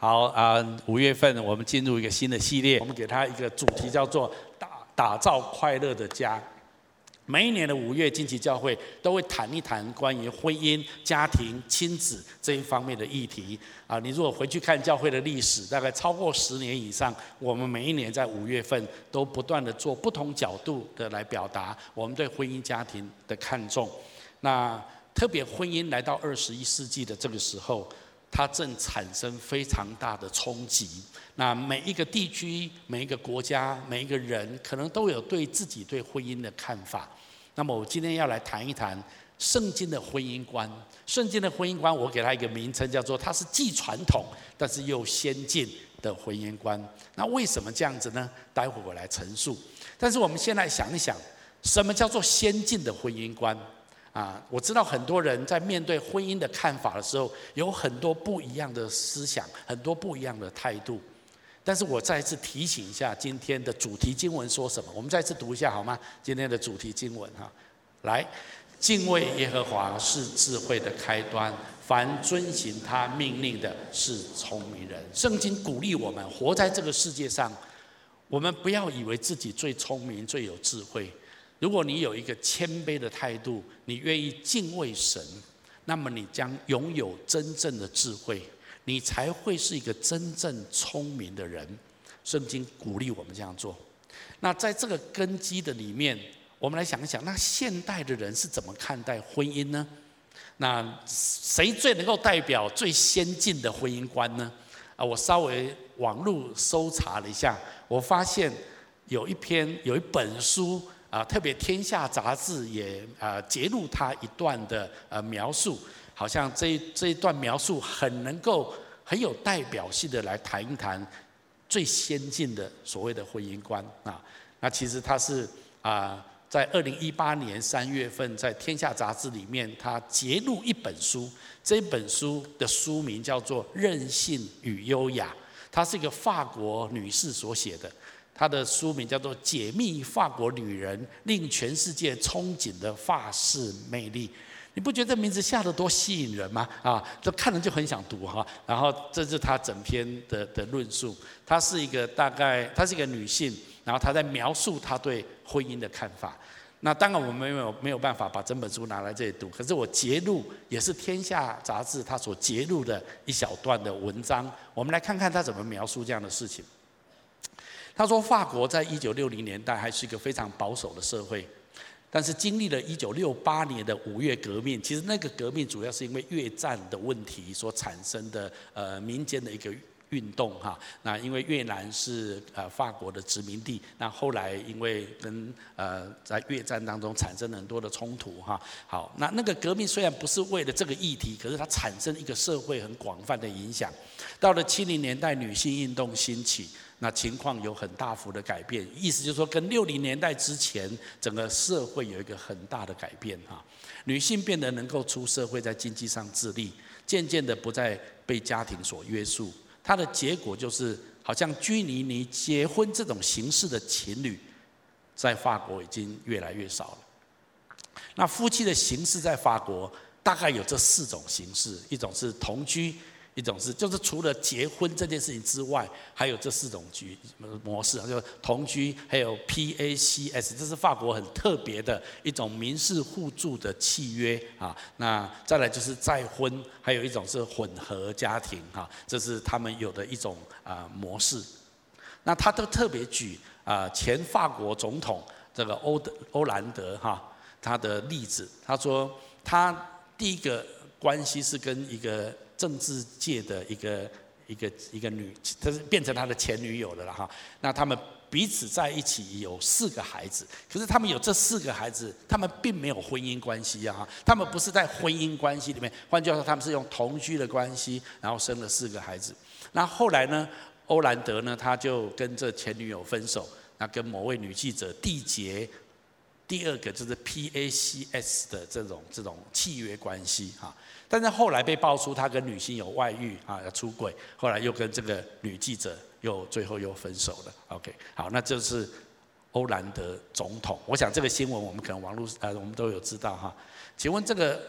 好啊，五月份我们进入一个新的系列，我们给它一个主题叫做打打造快乐的家。每一年的五月，惊奇教会都会谈一谈关于婚姻、家庭、亲子这一方面的议题啊。你如果回去看教会的历史，大概超过十年以上，我们每一年在五月份都不断的做不同角度的来表达我们对婚姻家庭的看重。那特别婚姻来到二十一世纪的这个时候。它正产生非常大的冲击。那每一个地区、每一个国家、每一个人，可能都有对自己对婚姻的看法。那么，我今天要来谈一谈圣经的婚姻观。圣经的婚姻观，我给它一个名称，叫做它是既传统但是又先进的婚姻观。那为什么这样子呢？待会我来陈述。但是我们先来想一想，什么叫做先进的婚姻观？啊，我知道很多人在面对婚姻的看法的时候，有很多不一样的思想，很多不一样的态度。但是我再次提醒一下，今天的主题经文说什么？我们再次读一下好吗？今天的主题经文哈，来，敬畏耶和华是智慧的开端，凡遵行他命令的是聪明人。圣经鼓励我们活在这个世界上，我们不要以为自己最聪明、最有智慧。如果你有一个谦卑的态度，你愿意敬畏神，那么你将拥有真正的智慧，你才会是一个真正聪明的人。圣经鼓励我们这样做。那在这个根基的里面，我们来想一想，那现代的人是怎么看待婚姻呢？那谁最能够代表最先进的婚姻观呢？啊，我稍微网络搜查了一下，我发现有一篇有一本书。啊，特别《天下》杂志也啊揭露他一段的呃描述，好像这这一段描述很能够很有代表性的来谈一谈最先进的所谓的婚姻观啊。那其实他是啊在二零一八年三月份在《天下》杂志里面，他揭露一本书，这本书的书名叫做《任性与优雅》，她是一个法国女士所写的。他的书名叫做《解密法国女人令全世界憧憬的法式魅力》，你不觉得名字下得多吸引人吗？啊，这看了就很想读哈。然后这是他整篇的的论述。她是一个大概，她是一个女性，然后她在描述她对婚姻的看法。那当然我们没有没有办法把整本书拿来这里读，可是我截录也是《天下》杂志她所截录的一小段的文章，我们来看看他怎么描述这样的事情。他说：“法国在一九六零年代还是一个非常保守的社会，但是经历了一九六八年的五月革命，其实那个革命主要是因为越战的问题所产生的呃民间的一个运动哈。那因为越南是呃法国的殖民地，那后来因为跟呃在越战当中产生了很多的冲突哈。好，那那个革命虽然不是为了这个议题，可是它产生一个社会很广泛的影响。到了七零年代，女性运动兴起。”那情况有很大幅的改变，意思就是说，跟六零年代之前，整个社会有一个很大的改变哈。女性变得能够出社会，在经济上自立，渐渐的不再被家庭所约束。它的结果就是，好像居尼尼结婚这种形式的情侣，在法国已经越来越少了。那夫妻的形式在法国大概有这四种形式，一种是同居。一种是，就是除了结婚这件事情之外，还有这四种居模式，就同居，还有 PACS，这是法国很特别的一种民事互助的契约啊。那再来就是再婚，还有一种是混合家庭哈，这是他们有的一种啊模式。那他都特别举啊前法国总统这个欧德欧兰德哈他的例子，他说他第一个关系是跟一个。政治界的一个一个一个女，她是变成他的前女友的了哈。那他们彼此在一起有四个孩子，可是他们有这四个孩子，他们并没有婚姻关系啊。他们不是在婚姻关系里面，换句话说，他们是用同居的关系，然后生了四个孩子。那后来呢，欧兰德呢，他就跟这前女友分手，那跟某位女记者缔结第二个就是 PACS 的这种这种契约关系哈。但是后来被爆出他跟女性有外遇啊，要出轨，后来又跟这个女记者又最后又分手了。OK，好，那就是欧兰德总统。我想这个新闻我们可能网络呃我们都有知道哈。请问这个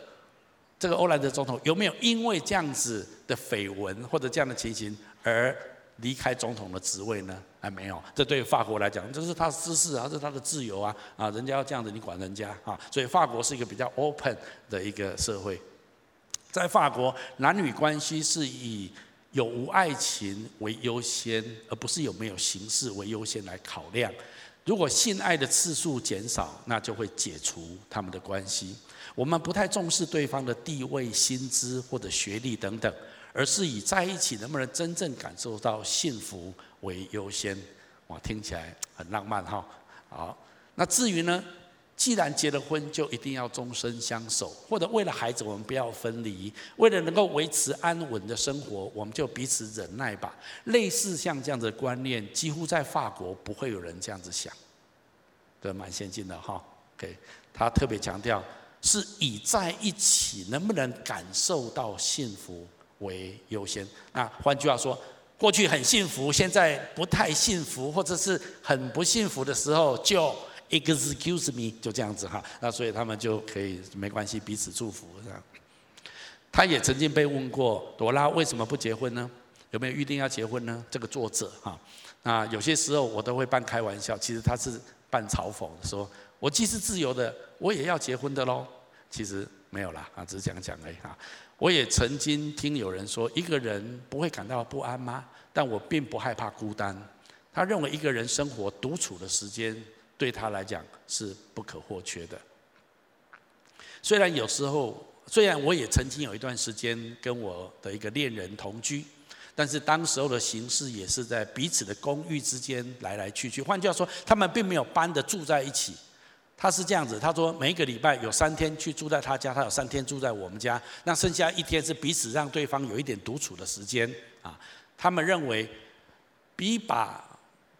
这个欧兰德总统有没有因为这样子的绯闻或者这样的情形而离开总统的职位呢？还没有。这对法国来讲，这是他的私事啊，这是他的自由啊，啊，人家要这样子，你管人家啊。所以法国是一个比较 open 的一个社会。在法国，男女关系是以有无爱情为优先，而不是有没有形式为优先来考量。如果性爱的次数减少，那就会解除他们的关系。我们不太重视对方的地位、薪资或者学历等等，而是以在一起能不能真正感受到幸福为优先。哇，听起来很浪漫哈。好，那至于呢？既然结了婚，就一定要终身相守，或者为了孩子，我们不要分离。为了能够维持安稳的生活，我们就彼此忍耐吧。类似像这样子的观念，几乎在法国不会有人这样子想，对，蛮先进的哈。OK，他特别强调是以在一起能不能感受到幸福为优先。那换句话说，过去很幸福，现在不太幸福，或者是很不幸福的时候，就。Excuse me，就这样子哈，那所以他们就可以没关系，彼此祝福这样。他也曾经被问过，朵拉为什么不结婚呢？有没有预定要结婚呢？这个作者哈，那有些时候我都会半开玩笑，其实他是半嘲讽，说我既是自由的，我也要结婚的喽。其实没有啦，啊，只是讲讲而已哈。我也曾经听有人说，一个人不会感到不安吗？但我并不害怕孤单。他认为一个人生活独处的时间。对他来讲是不可或缺的。虽然有时候，虽然我也曾经有一段时间跟我的一个恋人同居，但是当时候的形式也是在彼此的公寓之间来来去去。换句话说，他们并没有搬的住在一起。他是这样子，他说每一个礼拜有三天去住在他家，他有三天住在我们家，那剩下一天是彼此让对方有一点独处的时间啊。他们认为，比把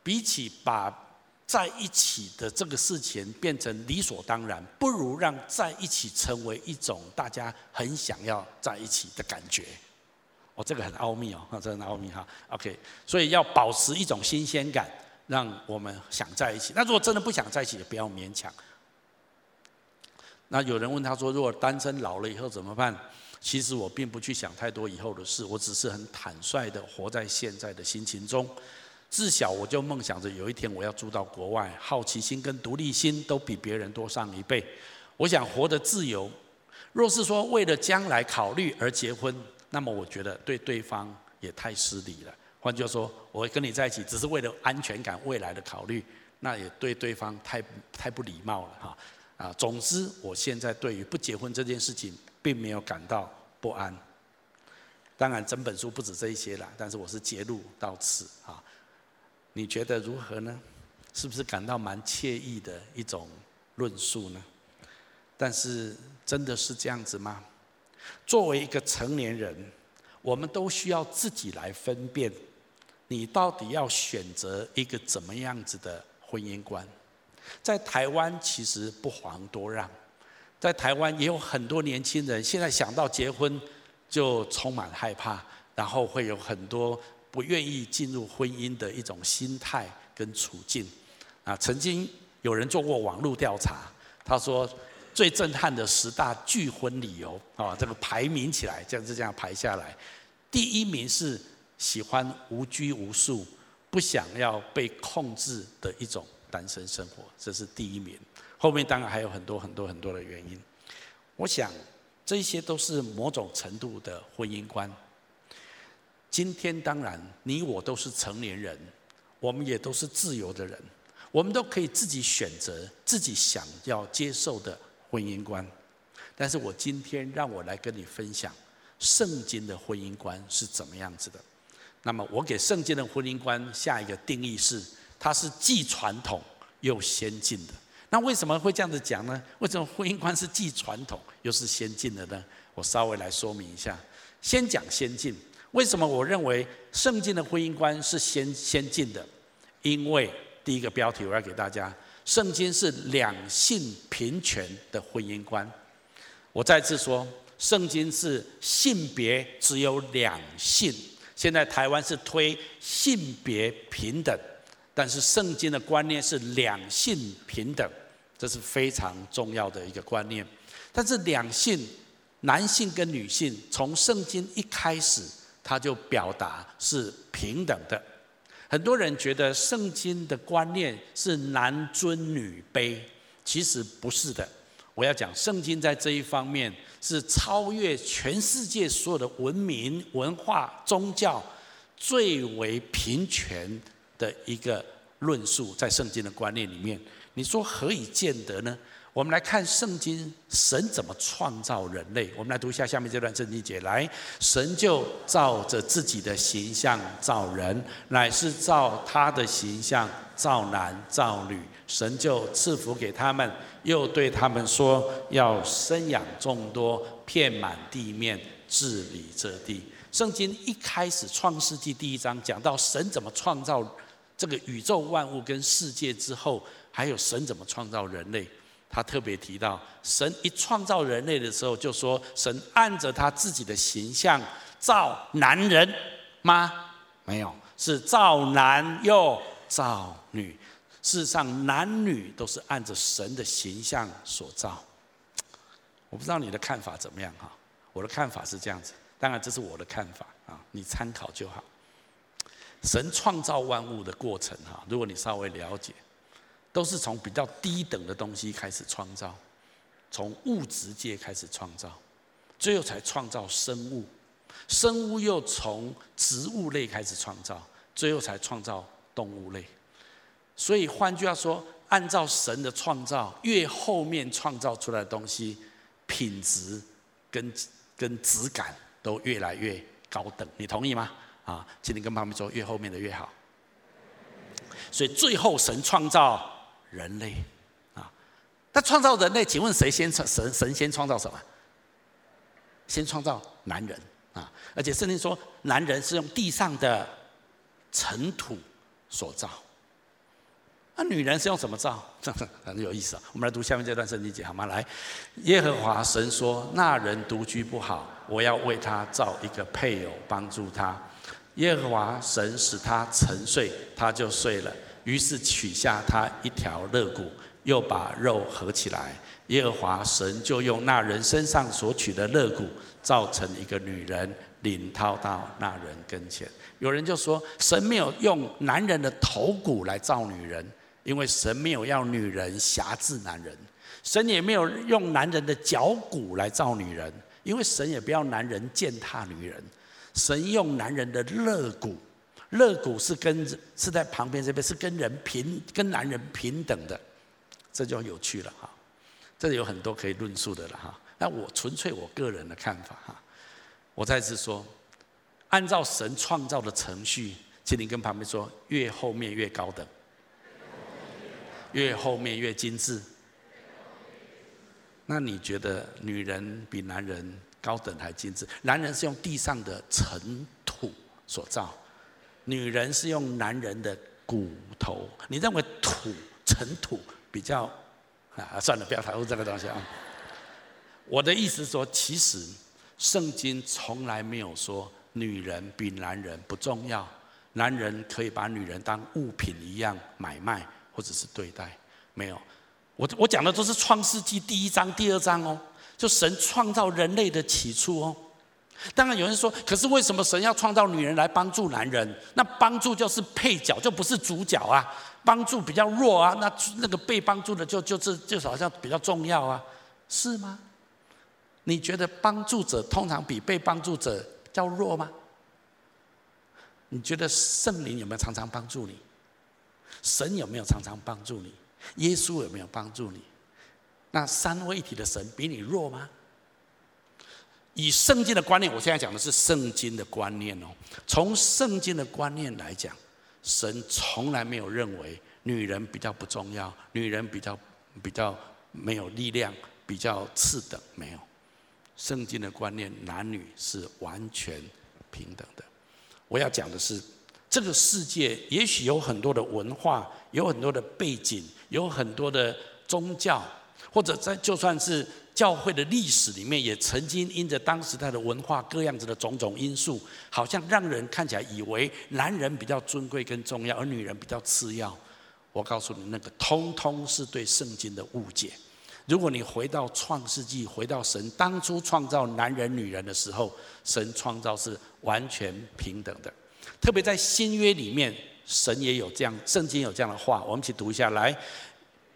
比起把。在一起的这个事情变成理所当然，不如让在一起成为一种大家很想要在一起的感觉。哦，这个很奥秘哦，这个很奥秘哈。OK，所以要保持一种新鲜感，让我们想在一起。那如果真的不想在一起，也不要勉强。那有人问他说，如果单身老了以后怎么办？其实我并不去想太多以后的事，我只是很坦率的活在现在的心情中。自小我就梦想着有一天我要住到国外，好奇心跟独立心都比别人多上一倍。我想活得自由。若是说为了将来考虑而结婚，那么我觉得对对方也太失礼了。换句话说，我跟你在一起只是为了安全感、未来的考虑，那也对对方太太不礼貌了哈。啊，总之，我现在对于不结婚这件事情，并没有感到不安。当然，整本书不止这一些啦，但是我是节录到此啊。你觉得如何呢？是不是感到蛮惬意的一种论述呢？但是真的是这样子吗？作为一个成年人，我们都需要自己来分辨，你到底要选择一个怎么样子的婚姻观。在台湾其实不遑多让，在台湾也有很多年轻人现在想到结婚就充满害怕，然后会有很多。不愿意进入婚姻的一种心态跟处境，啊，曾经有人做过网络调查，他说最震撼的十大拒婚理由啊，这个排名起来，这样子这样排下来，第一名是喜欢无拘无束，不想要被控制的一种单身生活，这是第一名。后面当然还有很多很多很多的原因，我想这些都是某种程度的婚姻观。今天当然，你我都是成年人，我们也都是自由的人，我们都可以自己选择自己想要接受的婚姻观。但是我今天让我来跟你分享圣经的婚姻观是怎么样子的。那么我给圣经的婚姻观下一个定义是：它是既传统又先进的。那为什么会这样子讲呢？为什么婚姻观是既传统又是先进的呢？我稍微来说明一下。先讲先进。为什么我认为圣经的婚姻观是先先进的？因为第一个标题我要给大家，圣经是两性平权的婚姻观。我再次说，圣经是性别只有两性。现在台湾是推性别平等，但是圣经的观念是两性平等，这是非常重要的一个观念。但是两性男性跟女性从圣经一开始，他就表达是平等的。很多人觉得圣经的观念是男尊女卑，其实不是的。我要讲，圣经在这一方面是超越全世界所有的文明、文化、宗教，最为平权的一个论述，在圣经的观念里面，你说何以见得呢？我们来看圣经，神怎么创造人类？我们来读一下下面这段圣经节。来，神就照着自己的形象造人，乃是照他的形象造男造女。神就赐福给他们，又对他们说：要生养众多，遍满地面，治理这地。圣经一开始创世纪第一章讲到神怎么创造这个宇宙万物跟世界之后，还有神怎么创造人类。他特别提到，神一创造人类的时候，就说神按着他自己的形象造男人吗？没有，是造男又造女。事实上，男女都是按着神的形象所造。我不知道你的看法怎么样哈？我的看法是这样子，当然这是我的看法啊，你参考就好。神创造万物的过程哈，如果你稍微了解。都是从比较低等的东西开始创造，从物质界开始创造，最后才创造生物，生物又从植物类开始创造，最后才创造动物类。所以换句话说，按照神的创造，越后面创造出来的东西，品质跟跟质感都越来越高等。你同意吗？啊，请你跟旁边说，越后面的越好。所以最后神创造。人类啊，那创造人类，请问谁先创神？神先创造什么？先创造男人啊！而且圣经说，男人是用地上的尘土所造。那女人是用什么造？很有意思啊！我们来读下面这段圣经节好吗？来，耶和华神说：“那人独居不好，我要为他造一个配偶帮助他。”耶和华神使他沉睡，他就睡了。于是取下他一条肋骨，又把肉合起来。耶和华神就用那人身上所取的肋骨，造成一个女人，领他到那人跟前。有人就说，神没有用男人的头骨来造女人，因为神没有要女人辖制男人；神也没有用男人的脚骨来造女人，因为神也不要男人践踏女人。神用男人的肋骨。肋骨是跟是在旁边这边是跟人平跟男人平等的，这就有趣了哈。这里有很多可以论述的了哈。那我纯粹我个人的看法哈。我再次说，按照神创造的程序，请你跟旁边说，越后面越高等，越后面越精致。那你觉得女人比男人高等还精致？男人是用地上的尘土所造。女人是用男人的骨头，你认为土尘土比较啊？算了，不要谈论这个东西啊。我的意思说，其实圣经从来没有说女人比男人不重要，男人可以把女人当物品一样买卖或者是对待，没有。我我讲的都是创世纪第一章、第二章哦，就神创造人类的起初哦。当然有人说，可是为什么神要创造女人来帮助男人？那帮助就是配角，就不是主角啊。帮助比较弱啊，那那个被帮助的就就是就是好像比较重要啊，是吗？你觉得帮助者通常比被帮助者较弱吗？你觉得圣灵有没有常常帮助你？神有没有常常帮助你？耶稣有没有帮助你？那三位一体的神比你弱吗？以圣经的观念，我现在讲的是圣经的观念哦。从圣经的观念来讲，神从来没有认为女人比较不重要，女人比较比较没有力量，比较次等，没有。圣经的观念，男女是完全平等的。我要讲的是，这个世界也许有很多的文化，有很多的背景，有很多的宗教，或者在就算是。教会的历史里面，也曾经因着当时代的文化各样子的种种因素，好像让人看起来以为男人比较尊贵跟重要，而女人比较次要。我告诉你，那个通通是对圣经的误解。如果你回到创世纪，回到神当初创造男人女人的时候，神创造是完全平等的。特别在新约里面，神也有这样，圣经有这样的话，我们一起读一下来，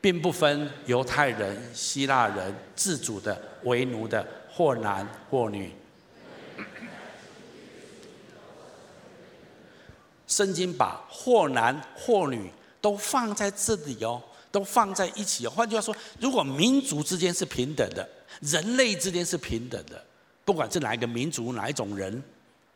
并不分犹太人、希腊人、自主的、为奴的，或男或女。圣经把或男或女都放在这里哦。都放在一起。哦换句话说，如果民族之间是平等的，人类之间是平等的，不管是哪一个民族、哪一种人，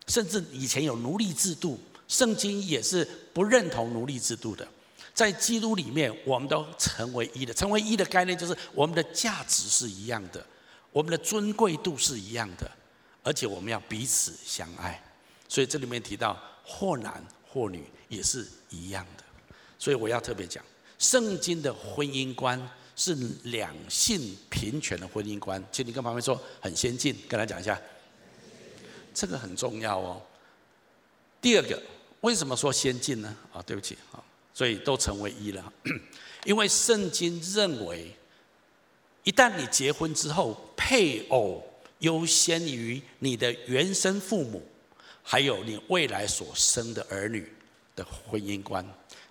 甚至以前有奴隶制度，圣经也是不认同奴隶制度的。在基督里面，我们都成为一的。成为一的概念就是我们的价值是一样的，我们的尊贵度是一样的，而且我们要彼此相爱。所以这里面提到或男或女也是一样的。所以我要特别讲。圣经的婚姻观是两性平权的婚姻观，请你跟旁边说很先进，跟他讲一下，这个很重要哦。第二个，为什么说先进呢？啊，对不起啊，所以都成为一了，因为圣经认为，一旦你结婚之后，配偶优先于你的原生父母，还有你未来所生的儿女的婚姻观。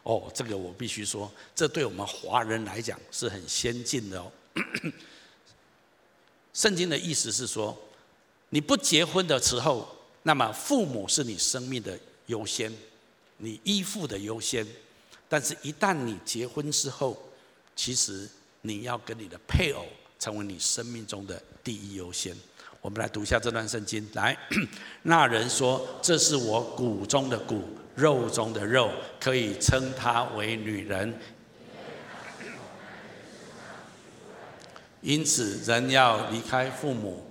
哦，这个我必须说，这对我们华人来讲是很先进的哦。圣经的意思是说，你不结婚的时候，那么父母是你生命的优先，你依附的优先。但是，一旦你结婚之后，其实你要跟你的配偶成为你生命中的第一优先。我们来读一下这段圣经。来，那人说：“这是我骨中的骨。”肉中的肉，可以称她为女人。因此，人要离开父母。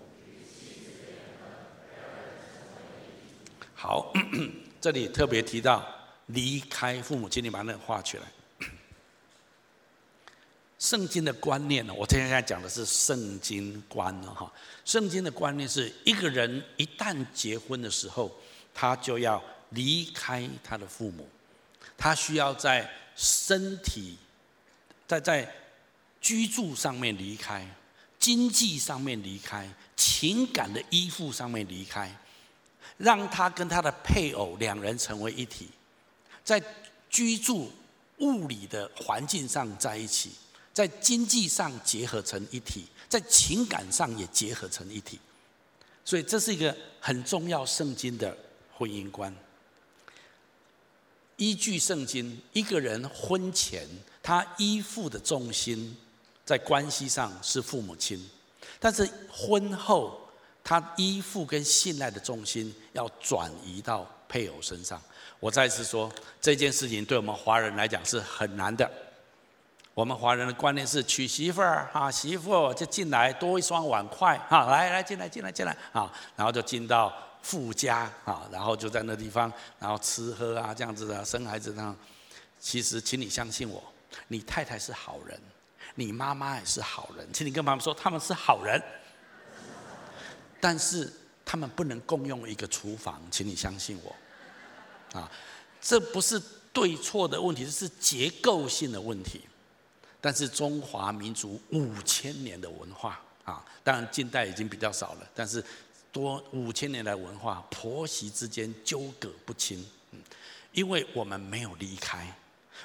好，这里特别提到离开父母，请你把那画起来。圣经的观念呢？我今天在讲的是圣经观呢，哈。圣经的观念是一个人一旦结婚的时候，他就要。离开他的父母，他需要在身体、在在居住上面离开，经济上面离开，情感的依附上面离开，让他跟他的配偶两人成为一体，在居住物理的环境上在一起，在经济上结合成一体，在情感上也结合成一体，所以这是一个很重要圣经的婚姻观。依据圣经，一个人婚前他依附的重心在关系上是父母亲，但是婚后他依附跟信赖的重心要转移到配偶身上。我再次说，这件事情对我们华人来讲是很难的。我们华人的观念是娶媳妇儿啊，媳妇就进来多一双碗筷啊，来来进来进来进来啊，然后就进到。富家啊，然后就在那地方，然后吃喝啊，这样子的生孩子这样。其实，请你相信我，你太太是好人，你妈妈也是好人，请你跟妈妈说他们是好人。但是他们不能共用一个厨房，请你相信我。啊，这不是对错的问题，这是结构性的问题。但是中华民族五千年的文化啊，当然近代已经比较少了，但是。多五千年来文化，婆媳之间纠葛不清，嗯，因为我们没有离开，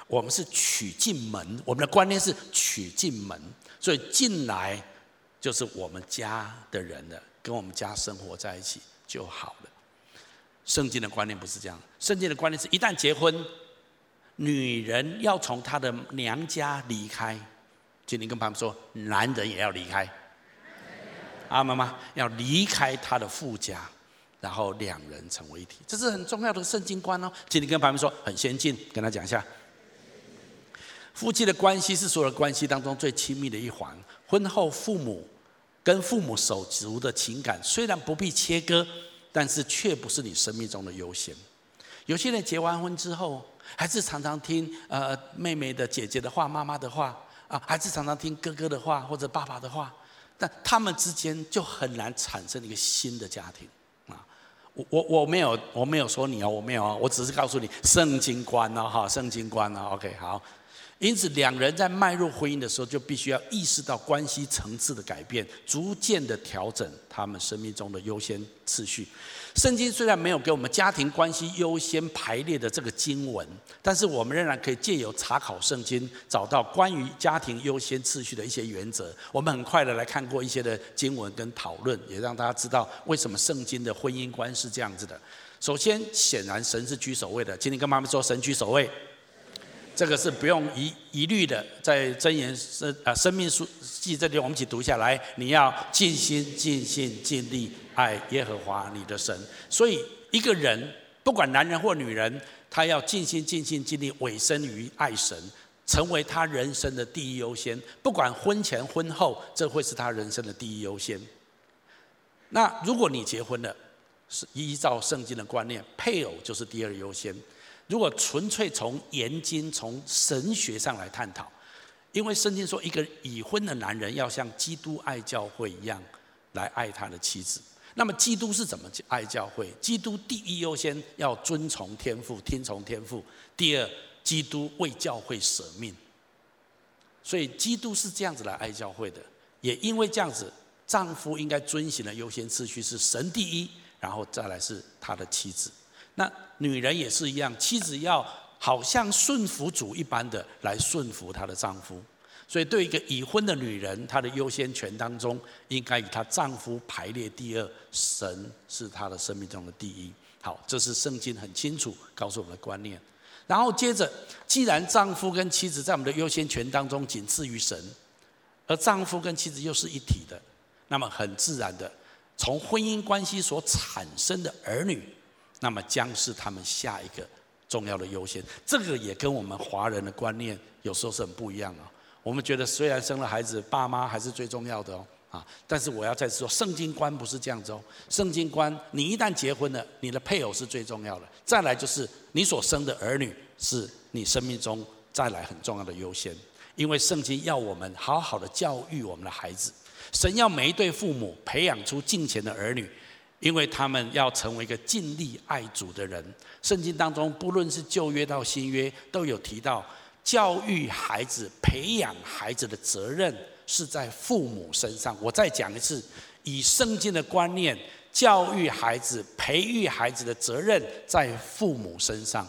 我们是娶进门，我们的观念是娶进门，所以进来就是我们家的人了，跟我们家生活在一起就好了。圣经的观念不是这样，圣经的观念是一旦结婚，女人要从她的娘家离开，请你跟旁边说，男人也要离开。啊，妈妈要离开他的父家，然后两人成为一体，这是很重要的圣经观哦。请你跟他们说，很先进，跟他讲一下。夫妻的关系是所有关系当中最亲密的一环。婚后父母跟父母手足的情感虽然不必切割，但是却不是你生命中的优先。有些人结完婚之后，还是常常听呃妹妹的、姐姐的话、妈妈的话啊，还是常常听哥哥的话或者爸爸的话。但他们之间就很难产生一个新的家庭啊！我我我没有我没有说你哦，我没有啊，我只是告诉你圣经观哦哈，圣经观哦，OK 好。因此，两人在迈入婚姻的时候，就必须要意识到关系层次的改变，逐渐的调整他们生命中的优先次序。圣经虽然没有给我们家庭关系优先排列的这个经文，但是我们仍然可以借由查考圣经，找到关于家庭优先次序的一些原则。我们很快的来看过一些的经文跟讨论，也让大家知道为什么圣经的婚姻观是这样子的。首先，显然神是居首位的，请你跟妈妈说，神居首位。这个是不用疑疑虑的，在箴言生啊生命书记这里，我们一起读下来。你要尽心、尽性、尽力爱耶和华你的神。所以一个人，不管男人或女人，他要尽心、尽心、尽力委身于爱神，成为他人生的第一优先。不管婚前婚后，这会是他人生的第一优先。那如果你结婚了，是依照圣经的观念，配偶就是第二优先。如果纯粹从研经、从神学上来探讨，因为圣经说，一个已婚的男人要像基督爱教会一样来爱他的妻子。那么，基督是怎么爱教会？基督第一优先要遵从天父、听从天父；第二，基督为教会舍命。所以，基督是这样子来爱教会的。也因为这样子，丈夫应该遵循的优先次序是神第一，然后再来是他的妻子。那女人也是一样，妻子要好像顺服主一般的来顺服她的丈夫。所以，对一个已婚的女人，她的优先权当中，应该以她丈夫排列第二，神是她的生命中的第一。好，这是圣经很清楚告诉我们的观念。然后接着，既然丈夫跟妻子在我们的优先权当中仅次于神，而丈夫跟妻子又是一体的，那么很自然的，从婚姻关系所产生的儿女。那么将是他们下一个重要的优先，这个也跟我们华人的观念有时候是很不一样的。我们觉得虽然生了孩子，爸妈还是最重要的哦，啊，但是我要再说，圣经观不是这样子哦。圣经观，你一旦结婚了，你的配偶是最重要的，再来就是你所生的儿女是你生命中再来很重要的优先，因为圣经要我们好好的教育我们的孩子，神要每一对父母培养出敬虔的儿女。因为他们要成为一个尽力爱主的人，圣经当中不论是旧约到新约，都有提到教育孩子、培养孩子的责任是在父母身上。我再讲一次，以圣经的观念，教育孩子、培育孩子的责任在父母身上。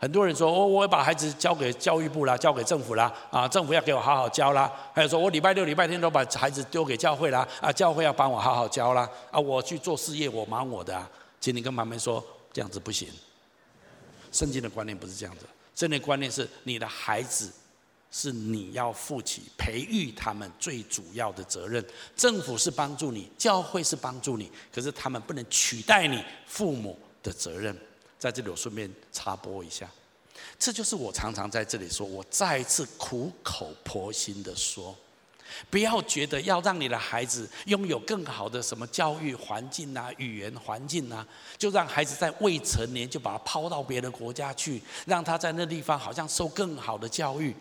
很多人说，我我把孩子交给教育部啦，交给政府啦，啊，政府要给我好好教啦。还有说我礼拜六、礼拜天都把孩子丢给教会啦，啊，教会要帮我好好教啦，啊，我去做事业，我忙我的啊。请你跟妈妈说，这样子不行。圣经的观念不是这样子，圣经的观念是你的孩子是你要负起培育他们最主要的责任。政府是帮助你，教会是帮助你，可是他们不能取代你父母的责任。在这里，我顺便插播一下，这就是我常常在这里说，我再一次苦口婆心的说，不要觉得要让你的孩子拥有更好的什么教育环境啊、语言环境啊，就让孩子在未成年就把他抛到别的国家去，让他在那地方好像受更好的教育，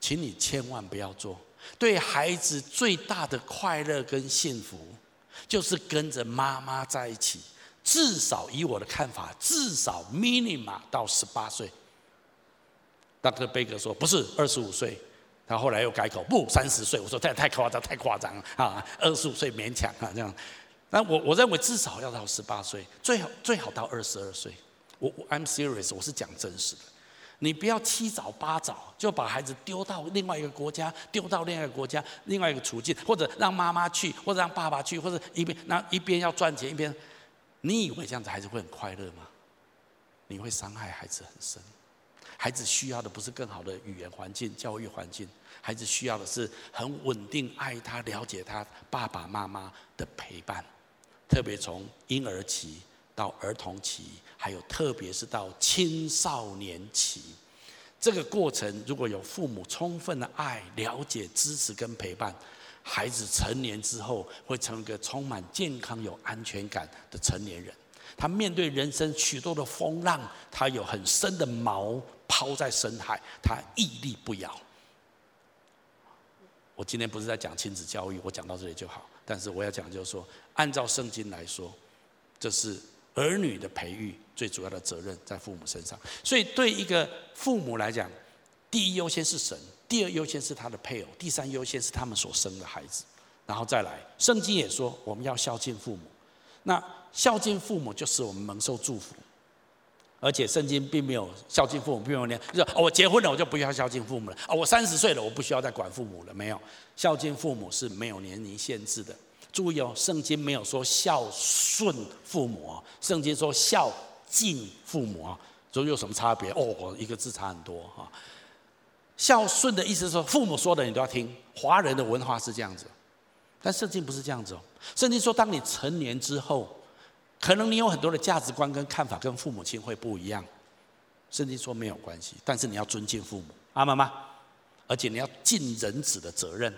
请你千万不要做。对孩子最大的快乐跟幸福，就是跟着妈妈在一起。至少以我的看法，至少 minima 到十八岁。Dr. Baker 说不是二十五岁，他后来又改口，不三十岁。我说太太夸张，太夸张了啊！二十五岁勉强啊这样。那我我认为至少要到十八岁，最好最好到二十二岁。我我 I'm serious，我是讲真实的。你不要七早八早就把孩子丢到另外一个国家，丢到另外一个国家，另外一个处境，或者让妈妈去，或者让爸爸去，或者一边那一边要赚钱一边。你以为这样子孩子会很快乐吗？你会伤害孩子很深。孩子需要的不是更好的语言环境、教育环境，孩子需要的是很稳定、爱他、了解他爸爸妈妈的陪伴。特别从婴儿期到儿童期，还有特别是到青少年期，这个过程如果有父母充分的爱、了解、支持跟陪伴。孩子成年之后，会成为一个充满健康、有安全感的成年人。他面对人生许多的风浪，他有很深的锚抛在深海，他屹立不摇。我今天不是在讲亲子教育，我讲到这里就好。但是我要讲就是说，按照圣经来说，这是儿女的培育最主要的责任在父母身上。所以对一个父母来讲，第一优先是神，第二优先是他的配偶，第三优先是他们所生的孩子，然后再来。圣经也说我们要孝敬父母，那孝敬父母就是我们蒙受祝福。而且圣经并没有孝敬父母，并没有年，就是我结婚了我就不要孝敬父母了啊，我三十岁了我不需要再管父母了，没有。孝敬父母是没有年龄限制的。注意哦，圣经没有说孝顺父母哦，圣经说孝敬父母啊，这有什么差别？哦，一个字差很多哈。孝顺的意思是说，父母说的你都要听。华人的文化是这样子，但圣经不是这样子哦。圣经说，当你成年之后。可能你有很多的价值观跟看法跟父母亲会不一样，圣经说没有关系，但是你要尊敬父母，阿妈妈？而且你要尽人子的责任。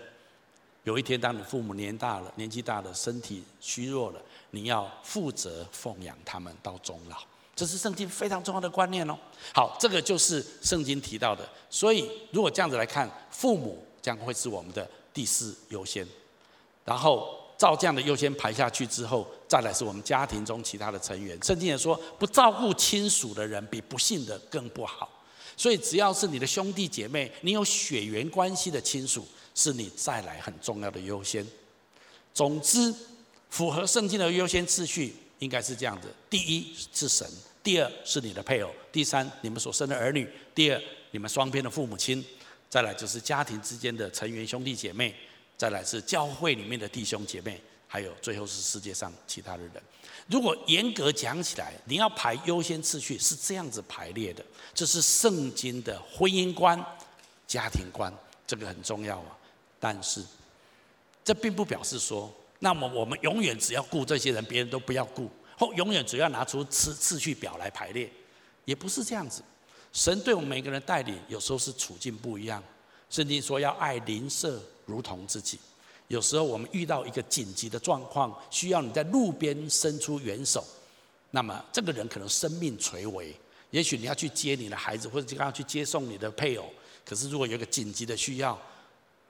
有一天，当你父母年大了，年纪大了，身体虚弱了，你要负责奉养他们到终老，这是圣经非常重要的观念哦。好，这个就是圣经提到的。所以，如果这样子来看，父母将会是我们的第四优先，然后。照这样的优先排下去之后，再来是我们家庭中其他的成员。圣经也说，不照顾亲属的人比不信的更不好。所以只要是你的兄弟姐妹，你有血缘关系的亲属，是你再来很重要的优先。总之，符合圣经的优先次序应该是这样子：第一是神，第二是你的配偶，第三你们所生的儿女，第二你们双边的父母亲，再来就是家庭之间的成员兄弟姐妹。再来是教会里面的弟兄姐妹，还有最后是世界上其他的人。如果严格讲起来，你要排优先次序是这样子排列的，这是圣经的婚姻观、家庭观，这个很重要啊。但是，这并不表示说，那么我们永远只要顾这些人，别人都不要顾，或永远只要拿出次次序表来排列，也不是这样子。神对我们每个人带领，有时候是处境不一样。圣经说要爱邻舍如同自己。有时候我们遇到一个紧急的状况，需要你在路边伸出援手，那么这个人可能生命垂危，也许你要去接你的孩子，或者刚刚去接送你的配偶。可是如果有一个紧急的需要，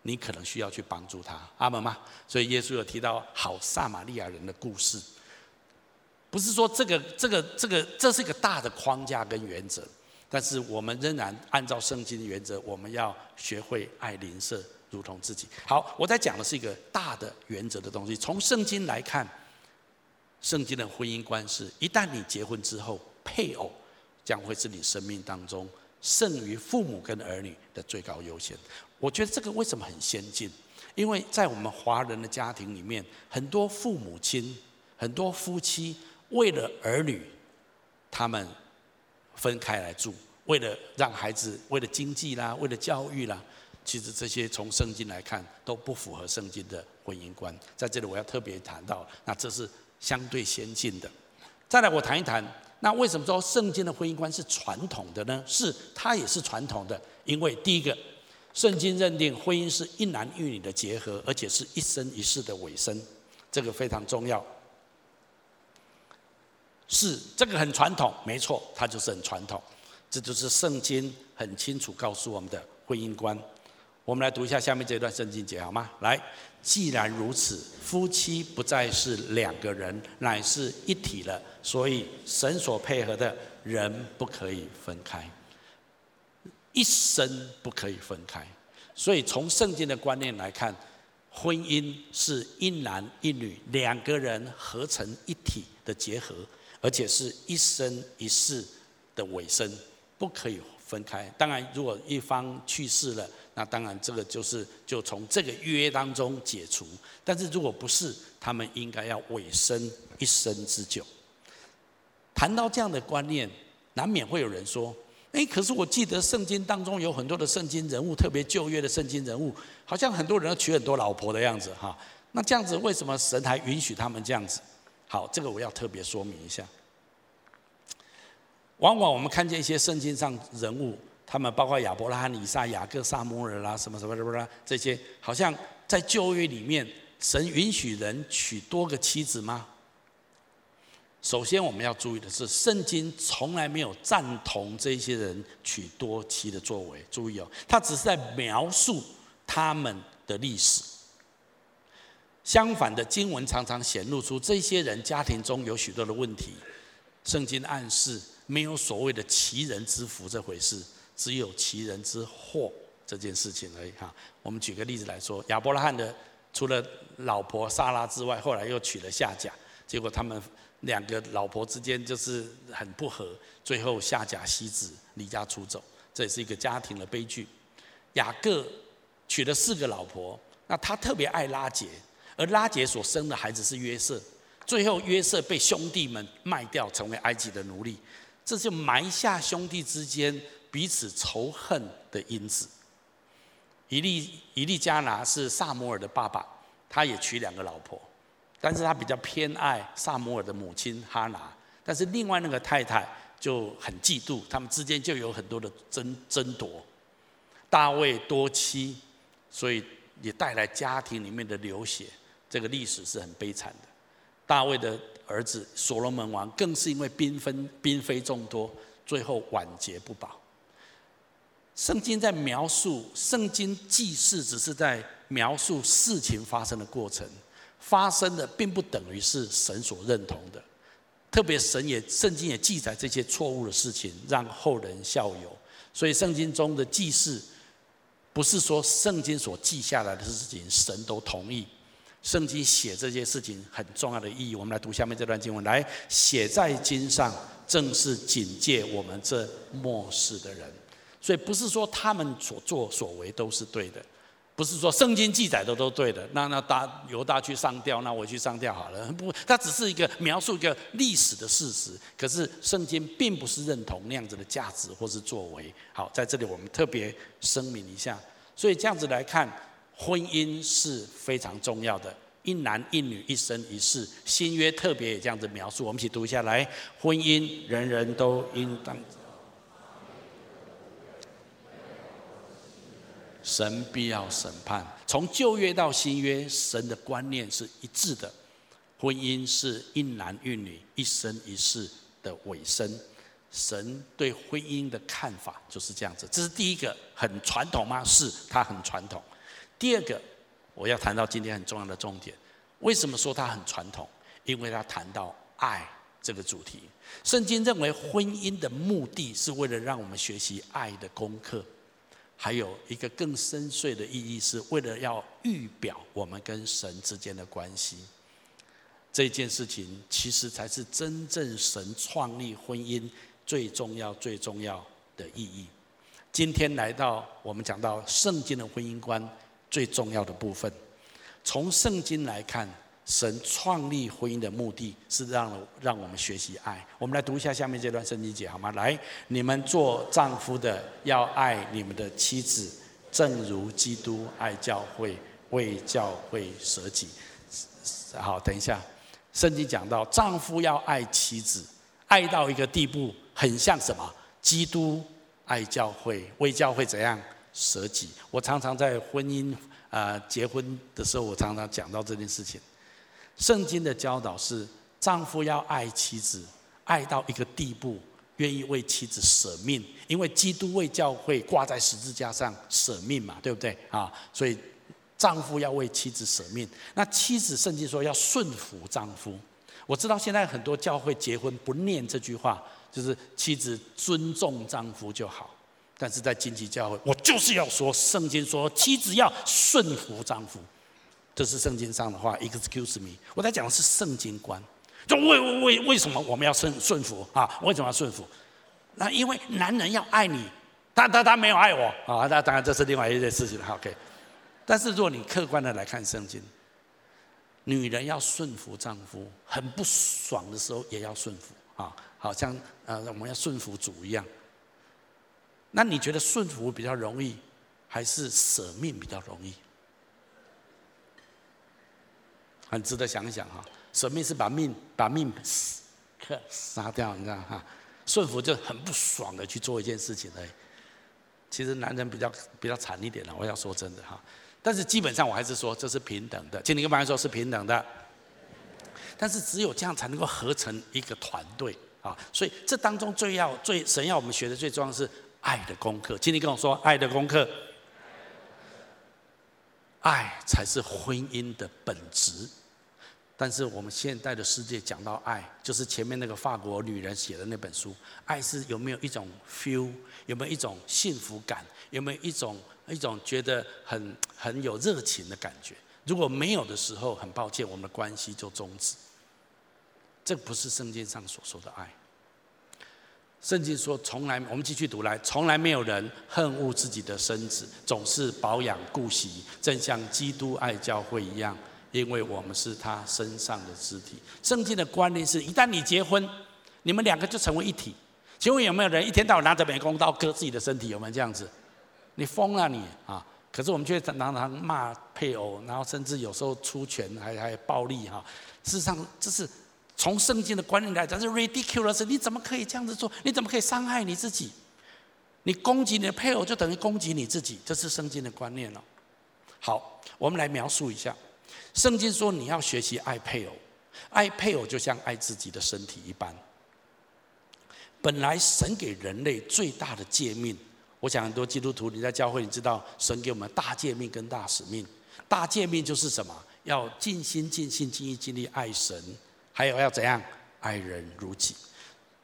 你可能需要去帮助他，阿门吗？所以耶稣有提到好撒玛利亚人的故事，不是说这个这个这个这是一个大的框架跟原则。但是我们仍然按照圣经的原则，我们要学会爱邻舍如同自己。好，我在讲的是一个大的原则的东西。从圣经来看，圣经的婚姻观是：一旦你结婚之后，配偶将会是你生命当中胜于父母跟儿女的最高优先。我觉得这个为什么很先进？因为在我们华人的家庭里面，很多父母亲、很多夫妻为了儿女，他们。分开来住，为了让孩子，为了经济啦，为了教育啦，其实这些从圣经来看都不符合圣经的婚姻观。在这里我要特别谈到，那这是相对先进的。再来，我谈一谈，那为什么说圣经的婚姻观是传统的呢？是，它也是传统的，因为第一个，圣经认定婚姻是一男一女的结合，而且是一生一世的委身，这个非常重要。是这个很传统，没错，它就是很传统，这就是圣经很清楚告诉我们的婚姻观。我们来读一下下面这段圣经节好吗？来，既然如此，夫妻不再是两个人，乃是一体了。所以神所配合的人不可以分开，一生不可以分开。所以从圣经的观念来看，婚姻是一男一女两个人合成一体的结合。而且是一生一世的委身，不可以分开。当然，如果一方去世了，那当然这个就是就从这个约当中解除。但是如果不是，他们应该要委身一生之久。谈到这样的观念，难免会有人说：“哎，可是我记得圣经当中有很多的圣经人物，特别旧约的圣经人物，好像很多人要娶很多老婆的样子，哈。那这样子为什么神还允许他们这样子？”好，这个我要特别说明一下。往往我们看见一些圣经上人物，他们包括亚伯拉罕、以撒、雅各、撒母耳啦，什么什么什么啦，这些好像在旧约里面，神允许人娶多个妻子吗？首先我们要注意的是，圣经从来没有赞同这些人娶多妻的作为。注意哦，他只是在描述他们的历史。相反的，经文常常显露出这些人家庭中有许多的问题。圣经暗示没有所谓的齐人之福这回事，只有其人之祸这件事情而已哈。我们举个例子来说，亚伯拉罕的除了老婆撒拉之外，后来又娶了夏甲，结果他们两个老婆之间就是很不和，最后夏甲妻子离家出走，这也是一个家庭的悲剧。雅各娶了四个老婆，那他特别爱拉结，而拉结所生的孩子是约瑟，最后约瑟被兄弟们卖掉，成为埃及的奴隶，这就埋下兄弟之间彼此仇恨的因子。以利以利加拿是撒摩尔的爸爸，他也娶两个老婆，但是他比较偏爱撒摩尔的母亲哈拿，但是另外那个太太就很嫉妒，他们之间就有很多的争争夺。大卫多妻，所以也带来家庭里面的流血，这个历史是很悲惨的。大卫的儿子所罗门王更是因为嫔分嫔妃众多，最后晚节不保。圣经在描述，圣经记事只是在描述事情发生的过程，发生的并不等于是神所认同的。特别神也圣经也记载这些错误的事情，让后人效尤。所以圣经中的记事。不是说圣经所记下来的事情，神都同意。圣经写这些事情很重要的意义，我们来读下面这段经文：来写在经上，正是警戒我们这末世的人。所以不是说他们所作所为都是对的。不是说圣经记载的都对的，那那大犹大去上吊，那我去上吊好了。不，它只是一个描述一个历史的事实。可是圣经并不是认同那样子的价值或是作为。好，在这里我们特别声明一下。所以这样子来看，婚姻是非常重要的，一男一女，一生一世。新约特别也这样子描述，我们一起读一下来：婚姻人人都应当。神必要审判。从旧约到新约，神的观念是一致的。婚姻是一男一女，一生一世的尾声。神对婚姻的看法就是这样子。这是第一个，很传统吗？是，它很传统。第二个，我要谈到今天很重要的重点。为什么说它很传统？因为它谈到爱这个主题。圣经认为婚姻的目的是为了让我们学习爱的功课。还有一个更深邃的意义，是为了要预表我们跟神之间的关系。这件事情其实才是真正神创立婚姻最重要、最重要的意义。今天来到我们讲到圣经的婚姻观最重要的部分，从圣经来看。神创立婚姻的目的是让让我们学习爱。我们来读一下下面这段圣经节，好吗？来，你们做丈夫的要爱你们的妻子，正如基督爱教会，为教会舍己。好，等一下，圣经讲到丈夫要爱妻子，爱到一个地步，很像什么？基督爱教会，为教会怎样舍己？我常常在婚姻啊、结婚的时候，我常常讲到这件事情。圣经的教导是，丈夫要爱妻子，爱到一个地步，愿意为妻子舍命，因为基督为教会挂在十字架上舍命嘛，对不对啊？所以丈夫要为妻子舍命。那妻子，圣经说要顺服丈夫。我知道现在很多教会结婚不念这句话，就是妻子尊重丈夫就好。但是在荆棘教会，我就是要说，圣经说妻子要顺服丈夫。这是圣经上的话，excuse me，我在讲的是圣经观，就为为为为什么我们要顺顺服啊？为什么要顺服？那因为男人要爱你，他他他没有爱我啊，那当然这是另外一件事情了。OK，但是如果你客观的来看圣经，女人要顺服丈夫，很不爽的时候也要顺服啊，好像呃我们要顺服主一样。那你觉得顺服比较容易，还是舍命比较容易？很值得想一想哈，舍命是把命把命死克杀掉，你知道哈？顺服就很不爽的去做一件事情而已。其实男人比较比较惨一点了，我要说真的哈。但是基本上我还是说这是平等的，请你跟朋友说是平等的。但是只有这样才能够合成一个团队啊！所以这当中最要最神要我们学的最重要是爱的功课。请你跟我说爱的功课。爱才是婚姻的本质。但是我们现代的世界讲到爱，就是前面那个法国女人写的那本书，爱是有没有一种 feel，有没有一种幸福感，有没有一种一种觉得很很有热情的感觉？如果没有的时候，很抱歉，我们的关系就终止。这不是圣经上所说的爱。圣经说，从来我们继续读来，从来没有人恨恶自己的身子，总是保养顾惜，正像基督爱教会一样。因为我们是他身上的肢体，圣经的观念是：一旦你结婚，你们两个就成为一体。请问有没有人一天到晚拿着美工刀割自己的身体？有没有这样子？你疯了你啊！可是我们却常常骂配偶，然后甚至有时候出拳，还还暴力哈。事实上，这是从圣经的观念来讲是 ridiculous。你怎么可以这样子做？你怎么可以伤害你自己？你攻击你的配偶，就等于攻击你自己。这是圣经的观念了。好，我们来描述一下。圣经说，你要学习爱配偶，爱配偶就像爱自己的身体一般。本来神给人类最大的诫命，我想很多基督徒你在教会，你知道神给我们大诫命跟大使命。大诫命就是什么？要尽心尽心尽意尽力爱神，还有要怎样爱人如己。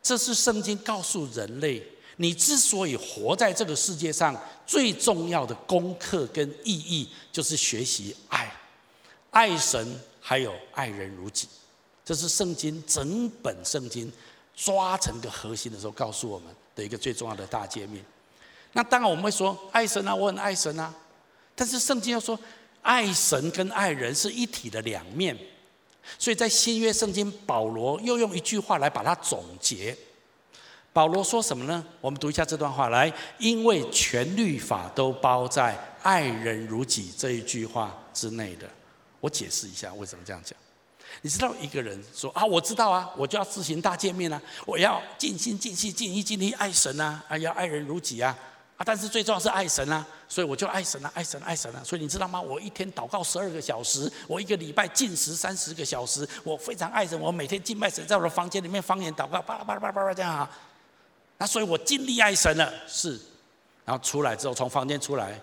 这是圣经告诉人类，你之所以活在这个世界上，最重要的功课跟意义，就是学习爱。爱神还有爱人如己，这是圣经整本圣经抓成个核心的时候告诉我们的一个最重要的大界面。那当然我们会说爱神啊，我很爱神啊，但是圣经要说爱神跟爱人是一体的两面，所以在新约圣经保罗又用一句话来把它总结。保罗说什么呢？我们读一下这段话来，因为全律法都包在爱人如己这一句话之内的。我解释一下为什么这样讲。你知道一个人说啊，我知道啊，我就要自行大见面啊，我要尽心尽气尽意尽力爱神啊，啊要爱人如己啊，啊但是最重要是爱神啊，所以我就爱神啊，爱神爱神啊。所以你知道吗？我一天祷告十二个小时，我一个礼拜禁食三十个小时，我非常爱神，我每天敬拜神，在我的房间里面方言祷告，巴拉巴拉巴拉巴拉这样啊。那所以我尽力爱神了，是。然后出来之后，从房间出来，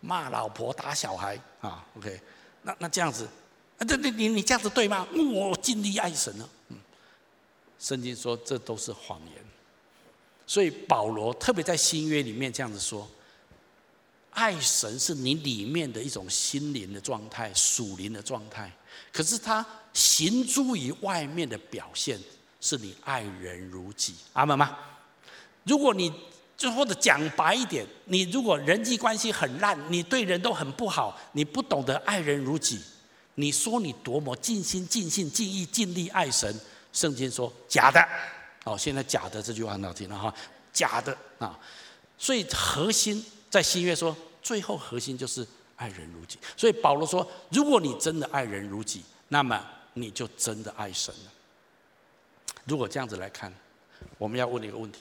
骂老婆打小孩啊，OK。那那这样子，啊，这你你你这样子对吗？我尽力爱神了。嗯，圣经说这都是谎言，所以保罗特别在新约里面这样子说：爱神是你里面的一种心灵的状态、属灵的状态。可是他行诸于外面的表现，是你爱人如己。阿门吗？如果你就或者讲白一点，你如果人际关系很烂，你对人都很不好，你不懂得爱人如己，你说你多么尽心尽性尽意尽力爱神，圣经说假的。哦，现在假的这句话很好听了哈，假的啊。所以核心在新约说，最后核心就是爱人如己。所以保罗说，如果你真的爱人如己，那么你就真的爱神了。如果这样子来看，我们要问你一个问题。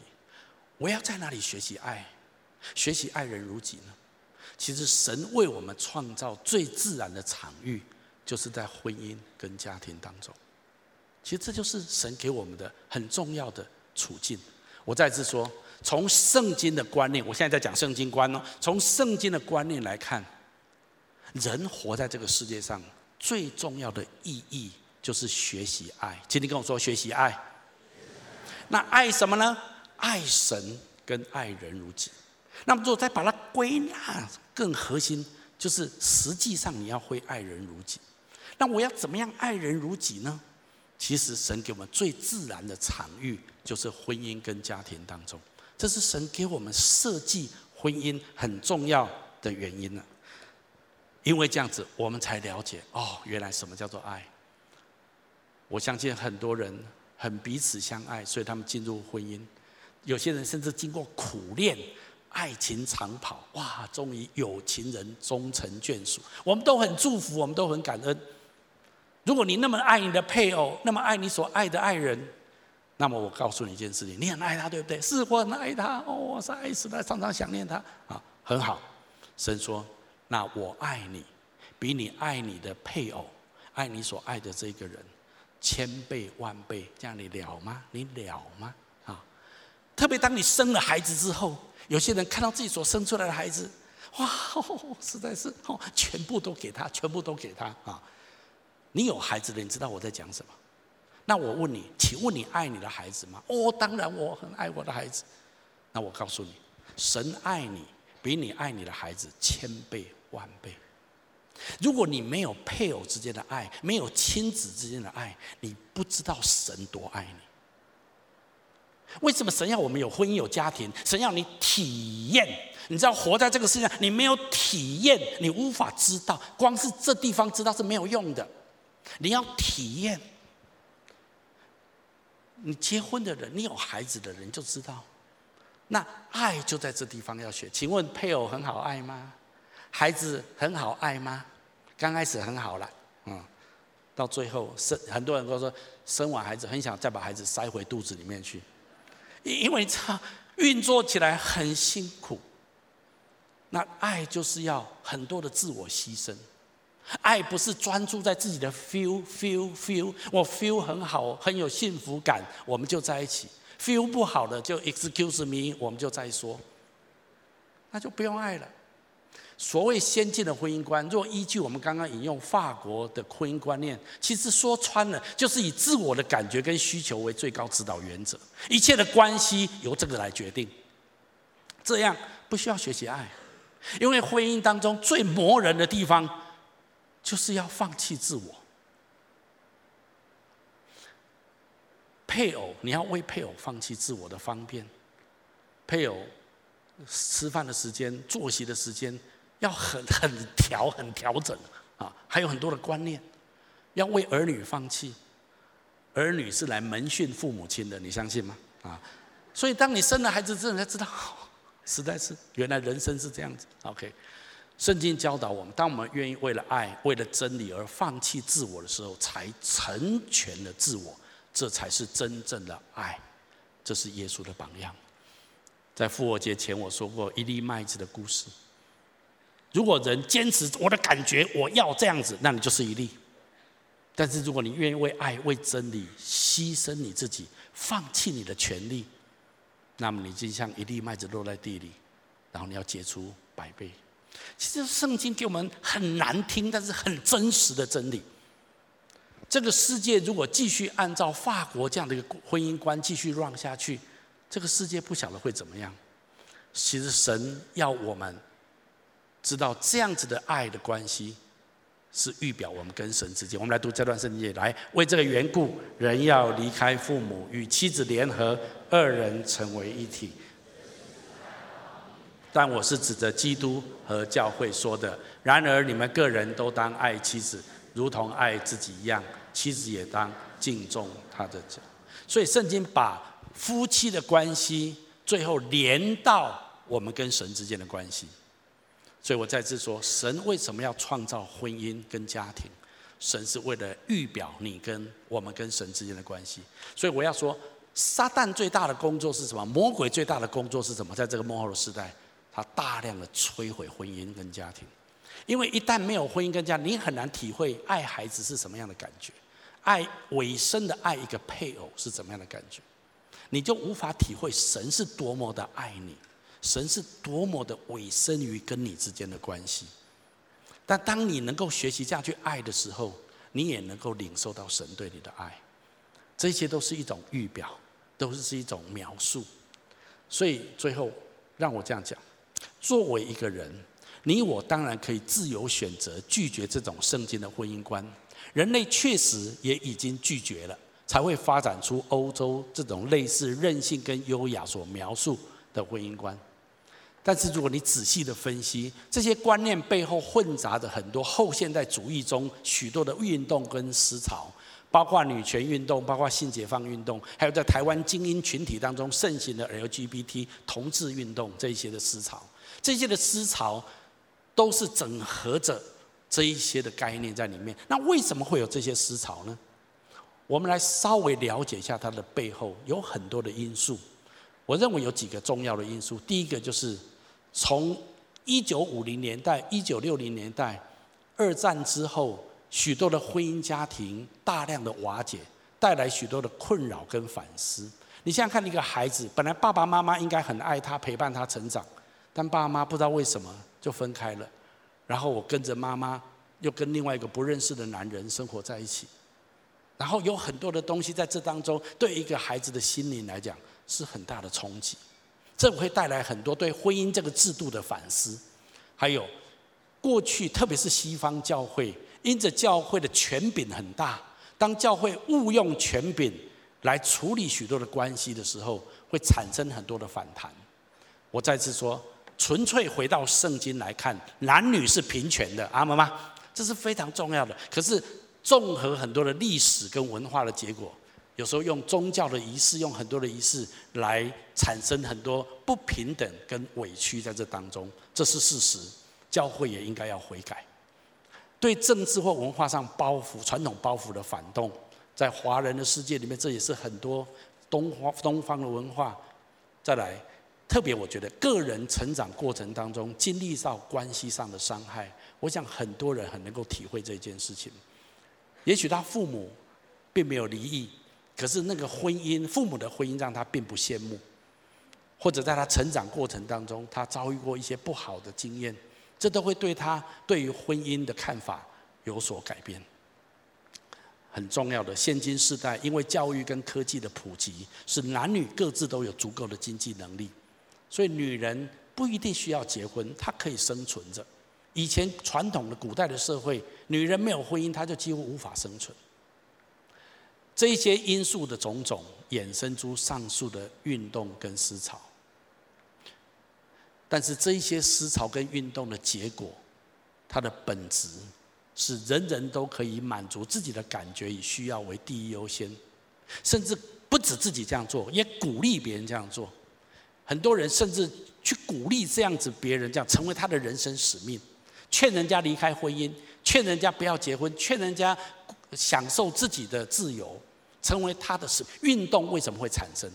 我要在哪里学习爱，学习爱人如己呢？其实神为我们创造最自然的场域，就是在婚姻跟家庭当中。其实这就是神给我们的很重要的处境。我再次说，从圣经的观念，我现在在讲圣经观哦。从圣经的观念来看，人活在这个世界上最重要的意义就是学习爱。请你跟我说，学习爱。那爱什么呢？爱神跟爱人如己，那么如果再把它归纳更核心，就是实际上你要会爱人如己。那我要怎么样爱人如己呢？其实神给我们最自然的场域就是婚姻跟家庭当中，这是神给我们设计婚姻很重要的原因呢。因为这样子，我们才了解哦，原来什么叫做爱。我相信很多人很彼此相爱，所以他们进入婚姻。有些人甚至经过苦练，爱情长跑，哇，终于有情人终成眷属。我们都很祝福，我们都很感恩。如果你那么爱你的配偶，那么爱你所爱的爱人，那么我告诉你一件事情：你很爱他，对不对？是，我很爱他，哦，我是爱死他，常常想念他啊，很好。神说：那我爱你，比你爱你的配偶，爱你所爱的这个人，千倍万倍，这样你了吗？你了吗？特别当你生了孩子之后，有些人看到自己所生出来的孩子，哇，实在是哦，全部都给他，全部都给他啊！你有孩子的，你知道我在讲什么？那我问你，请问你爱你的孩子吗？哦，当然我很爱我的孩子。那我告诉你，神爱你比你爱你的孩子千倍万倍。如果你没有配偶之间的爱，没有亲子之间的爱，你不知道神多爱你。为什么神要我们有婚姻有家庭？神要你体验。你知道活在这个世界上，你没有体验，你无法知道。光是这地方知道是没有用的，你要体验。你结婚的人，你有孩子的人就知道，那爱就在这地方要学。请问配偶很好爱吗？孩子很好爱吗？刚开始很好了，嗯，到最后生，很多人都说生完孩子很想再把孩子塞回肚子里面去，因为他运作起来很辛苦。那爱就是要很多的自我牺牲。爱不是专注在自己的 feel feel feel，我 feel 很好，很有幸福感，我们就在一起；feel 不好的就 excuse me，我们就再说，那就不用爱了。所谓先进的婚姻观，若依据我们刚刚引用法国的婚姻观念，其实说穿了就是以自我的感觉跟需求为最高指导原则，一切的关系由这个来决定。这样不需要学习爱，因为婚姻当中最磨人的地方。就是要放弃自我。配偶，你要为配偶放弃自我的方便。配偶吃饭的时间、作息的时间要很很调、很调整啊，还有很多的观念，要为儿女放弃。儿女是来门训父母亲的，你相信吗？啊，所以当你生了孩子之后，你才知道，实在是原来人生是这样子。OK。圣经教导我们，当我们愿意为了爱、为了真理而放弃自我的时候，才成全了自我，这才是真正的爱。这是耶稣的榜样。在复活节前，我说过一粒麦子的故事。如果人坚持我的感觉，我要这样子，那你就是一粒。但是如果你愿意为爱、为真理牺牲你自己，放弃你的权利，那么你就像一粒麦子落在地里，然后你要结出百倍。其实圣经给我们很难听，但是很真实的真理。这个世界如果继续按照法国这样的一个婚姻观继续让下去，这个世界不晓得会怎么样。其实神要我们知道这样子的爱的关系，是预表我们跟神之间。我们来读这段圣经，来为这个缘故，人要离开父母，与妻子联合，二人成为一体。但我是指着基督和教会说的。然而你们个人都当爱妻子，如同爱自己一样；妻子也当敬重她的家。所以圣经把夫妻的关系最后连到我们跟神之间的关系。所以我再次说，神为什么要创造婚姻跟家庭？神是为了预表你跟我们跟神之间的关系。所以我要说，撒旦最大的工作是什么？魔鬼最大的工作是什么？在这个末后的时代。他大量的摧毁婚姻跟家庭，因为一旦没有婚姻跟家，你很难体会爱孩子是什么样的感觉，爱委身的爱一个配偶是怎么样的感觉，你就无法体会神是多么的爱你，神是多么的委身于跟你之间的关系。但当你能够学习这样去爱的时候，你也能够领受到神对你的爱，这些都是一种预表，都是是一种描述。所以最后让我这样讲。作为一个人，你我当然可以自由选择拒绝这种圣经的婚姻观。人类确实也已经拒绝了，才会发展出欧洲这种类似任性跟优雅所描述的婚姻观。但是如果你仔细的分析，这些观念背后混杂着很多后现代主义中许多的运动跟思潮，包括女权运动，包括性解放运动，还有在台湾精英群体当中盛行的 LGBT 同志运动这一些的思潮。这些的思潮都是整合着这一些的概念在里面。那为什么会有这些思潮呢？我们来稍微了解一下它的背后有很多的因素。我认为有几个重要的因素。第一个就是从一九五零年代、一九六零年代二战之后，许多的婚姻家庭大量的瓦解，带来许多的困扰跟反思。你想想看，一个孩子本来爸爸妈妈应该很爱他，陪伴他成长。但爸妈不知道为什么就分开了，然后我跟着妈妈又跟另外一个不认识的男人生活在一起，然后有很多的东西在这当中，对一个孩子的心灵来讲是很大的冲击，这会带来很多对婚姻这个制度的反思，还有过去特别是西方教会，因着教会的权柄很大，当教会误用权柄来处理许多的关系的时候，会产生很多的反弹。我再次说，纯粹回到圣经来看，男女是平权的，阿们吗？这是非常重要的。可是，综合很多的历史跟文化的结果，有时候用宗教的仪式，用很多的仪式来产生很多不平等跟委屈在这当中，这是事实。教会也应该要悔改。对政治或文化上包袱、传统包袱的反动，在华人的世界里面，这也是很多东方东方的文化。再来，特别我觉得个人成长过程当中经历到关系上的伤害。我想很多人很能够体会这件事情。也许他父母并没有离异，可是那个婚姻，父母的婚姻让他并不羡慕，或者在他成长过程当中，他遭遇过一些不好的经验，这都会对他对于婚姻的看法有所改变。很重要的，现今世代因为教育跟科技的普及，使男女各自都有足够的经济能力，所以女人不一定需要结婚，她可以生存着。以前传统的古代的社会，女人没有婚姻，她就几乎无法生存。这一些因素的种种，衍生出上述的运动跟思潮。但是这一些思潮跟运动的结果，它的本质是人人都可以满足自己的感觉与需要为第一优先，甚至不止自己这样做，也鼓励别人这样做。很多人甚至去鼓励这样子别人这样成为他的人生使命。劝人家离开婚姻，劝人家不要结婚，劝人家享受自己的自由，成为他的事。运动为什么会产生？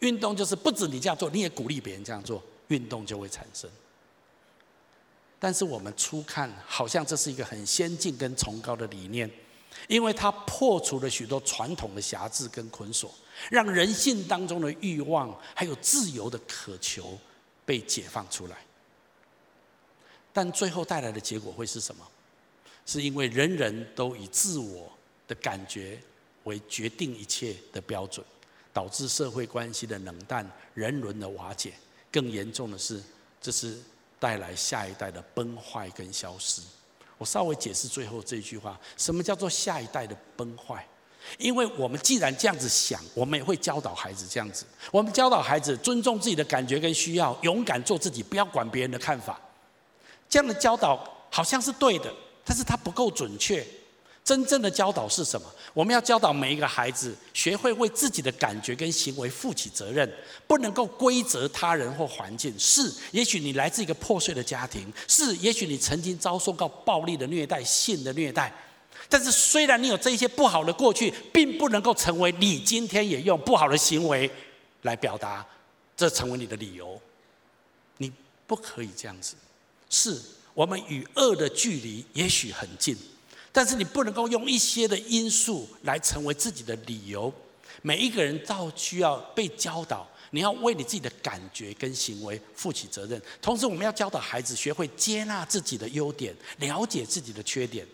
运动就是不止你这样做，你也鼓励别人这样做，运动就会产生。但是我们初看，好像这是一个很先进跟崇高的理念，因为它破除了许多传统的辖制跟捆锁，让人性当中的欲望还有自由的渴求被解放出来。但最后带来的结果会是什么？是因为人人都以自我的感觉为决定一切的标准，导致社会关系的冷淡、人伦的瓦解。更严重的是，这是带来下一代的崩坏跟消失。我稍微解释最后这句话：什么叫做下一代的崩坏？因为我们既然这样子想，我们也会教导孩子这样子。我们教导孩子尊重自己的感觉跟需要，勇敢做自己，不要管别人的看法。这样的教导好像是对的，但是它不够准确。真正的教导是什么？我们要教导每一个孩子，学会为自己的感觉跟行为负起责任，不能够归责他人或环境。是，也许你来自一个破碎的家庭；是，也许你曾经遭受过暴力的虐待、性的虐待。但是，虽然你有这些不好的过去，并不能够成为你今天也用不好的行为来表达，这成为你的理由。你不可以这样子。是我们与恶的距离也许很近，但是你不能够用一些的因素来成为自己的理由。每一个人都需要被教导，你要为你自己的感觉跟行为负起责任。同时，我们要教导孩子学会接纳自己的优点，了解自己的缺点，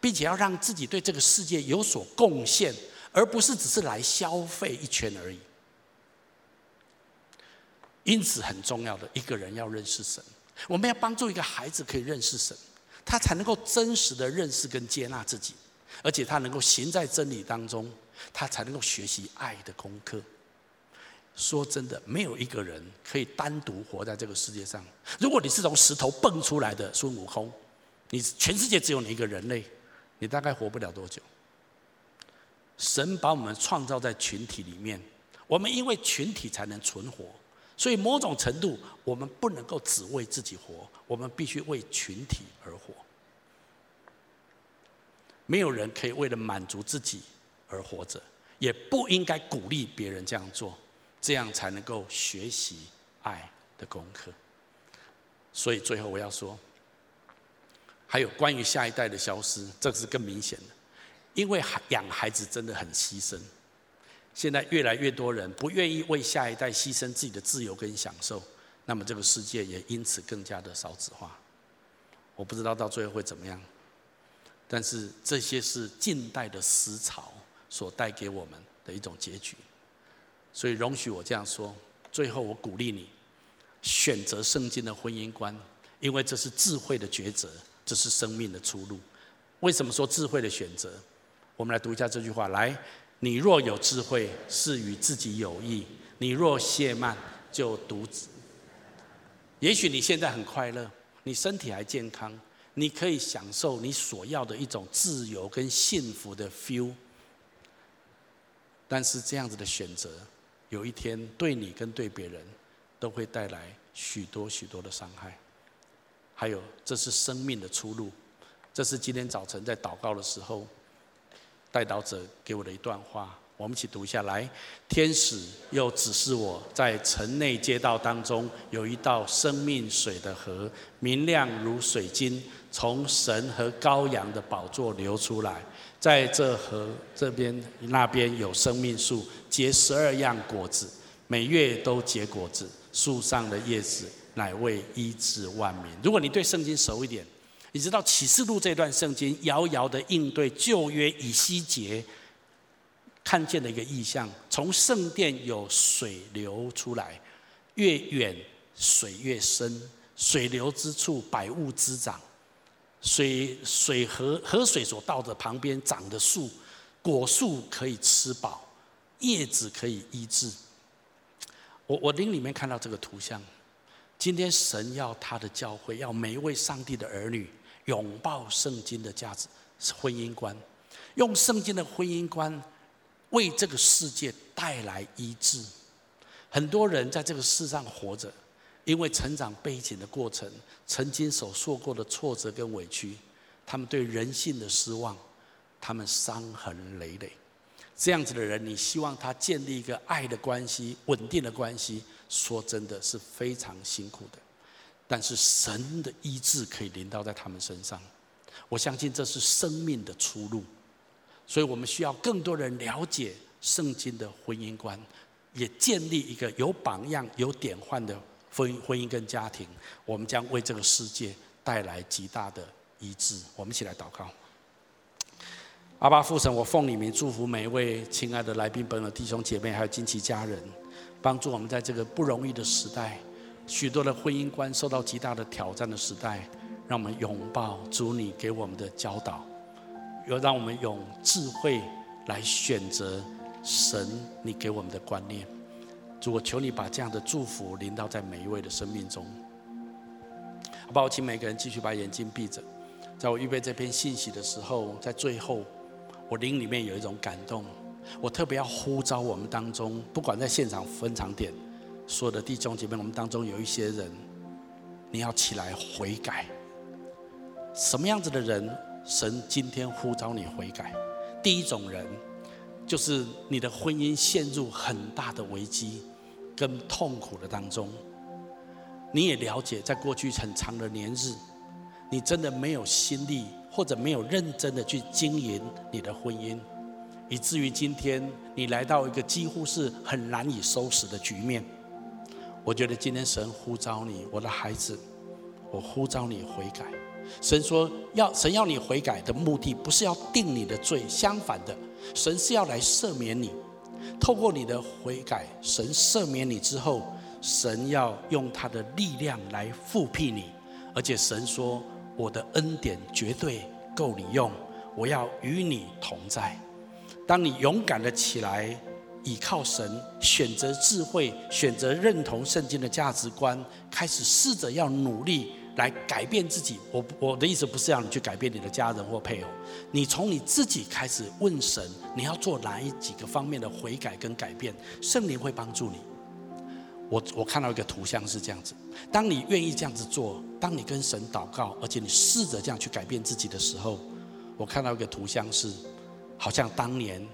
并且要让自己对这个世界有所贡献，而不是只是来消费一圈而已。因此，很重要的一个人要认识神。我们要帮助一个孩子可以认识神，他才能够真实的认识跟接纳自己，而且他能够行在真理当中，他才能够学习爱的功课。说真的，没有一个人可以单独活在这个世界上。如果你是从石头蹦出来的孙悟空，你全世界只有你一个人类，你大概活不了多久。神把我们创造在群体里面，我们因为群体才能存活。所以，某种程度，我们不能够只为自己活，我们必须为群体而活。没有人可以为了满足自己而活着，也不应该鼓励别人这样做，这样才能够学习爱的功课。所以，最后我要说，还有关于下一代的消失，这个是更明显的，因为养孩子真的很牺牲。现在越来越多人不愿意为下一代牺牲自己的自由跟享受，那么这个世界也因此更加的少子化。我不知道到最后会怎么样，但是这些是近代的思潮所带给我们的一种结局。所以容许我这样说，最后我鼓励你选择圣经的婚姻观，因为这是智慧的抉择，这是生命的出路。为什么说智慧的选择？我们来读一下这句话：来，你若有智慧，是与自己有益；你若懈慢，就独自。也许你现在很快乐，你身体还健康，你可以享受你所要的一种自由跟幸福的 feel。但是这样子的选择，有一天对你跟对别人都会带来许多许多的伤害。还有，这是生命的出路。这是今天早晨在祷告的时候，代祷者给我的一段话。我们一起读下来。天使又指示我在城内街道当中有一道生命水的河，明亮如水晶，从神和羔羊的宝座流出来。在这河这边那边有生命树，结十二样果子，每月都结果子。树上的叶子乃为医治万民。如果你对圣经熟一点，你知道启示录这段圣经遥遥的应对旧约以西结。看见了一个意象，从圣殿有水流出来，越远水越深，水流之处百物滋长，水水河河水所到的旁边长的树，果树可以吃饱，叶子可以医治。我我灵里面看到这个图像，今天神要他的教会，要每一位上帝的儿女拥抱圣经的价值，是婚姻观，用圣经的婚姻观。为这个世界带来医治。很多人在这个世上活着，因为成长背景的过程，曾经所受过的挫折跟委屈，他们对人性的失望，他们伤痕累累。这样子的人，你希望他建立一个爱的关系、稳定的关系，说真的是非常辛苦的。但是神的医治可以临到在他们身上，我相信这是生命的出路。所以我们需要更多人了解圣经的婚姻观，也建立一个有榜样、有典范的婚婚姻跟家庭。我们将为这个世界带来极大的医治。我们一起来祷告。阿爸父神，我奉你名祝福每一位亲爱的来宾、朋友、弟兄姐妹，还有亲戚家人，帮助我们在这个不容易的时代，许多的婚姻观受到极大的挑战的时代，让我们拥抱主你给我们的教导。要让我们用智慧来选择神你给我们的观念。主，我求你把这样的祝福临到在每一位的生命中。好不好？请每个人继续把眼睛闭着。在我预备这篇信息的时候，在最后，我灵里面有一种感动。我特别要呼召我们当中，不管在现场分场点，所有的弟兄姐妹，我们当中有一些人，你要起来悔改。什么样子的人？神今天呼召你悔改。第一种人，就是你的婚姻陷入很大的危机跟痛苦的当中。你也了解，在过去很长的年日，你真的没有心力，或者没有认真的去经营你的婚姻，以至于今天你来到一个几乎是很难以收拾的局面。我觉得今天神呼召你，我的孩子，我呼召你悔改。神说要神要你悔改的目的，不是要定你的罪，相反的，神是要来赦免你。透过你的悔改，神赦免你之后，神要用他的力量来复辟你。而且神说，我的恩典绝对够你用，我要与你同在。当你勇敢的起来，倚靠神，选择智慧，选择认同圣经的价值观，开始试着要努力。来改变自己，我我的意思不是让你去改变你的家人或配偶，你从你自己开始问神，你要做哪一几个方面的悔改跟改变，圣灵会帮助你。我我看到一个图像是这样子，当你愿意这样子做，当你跟神祷告，而且你试着这样去改变自己的时候，我看到一个图像是，好像当年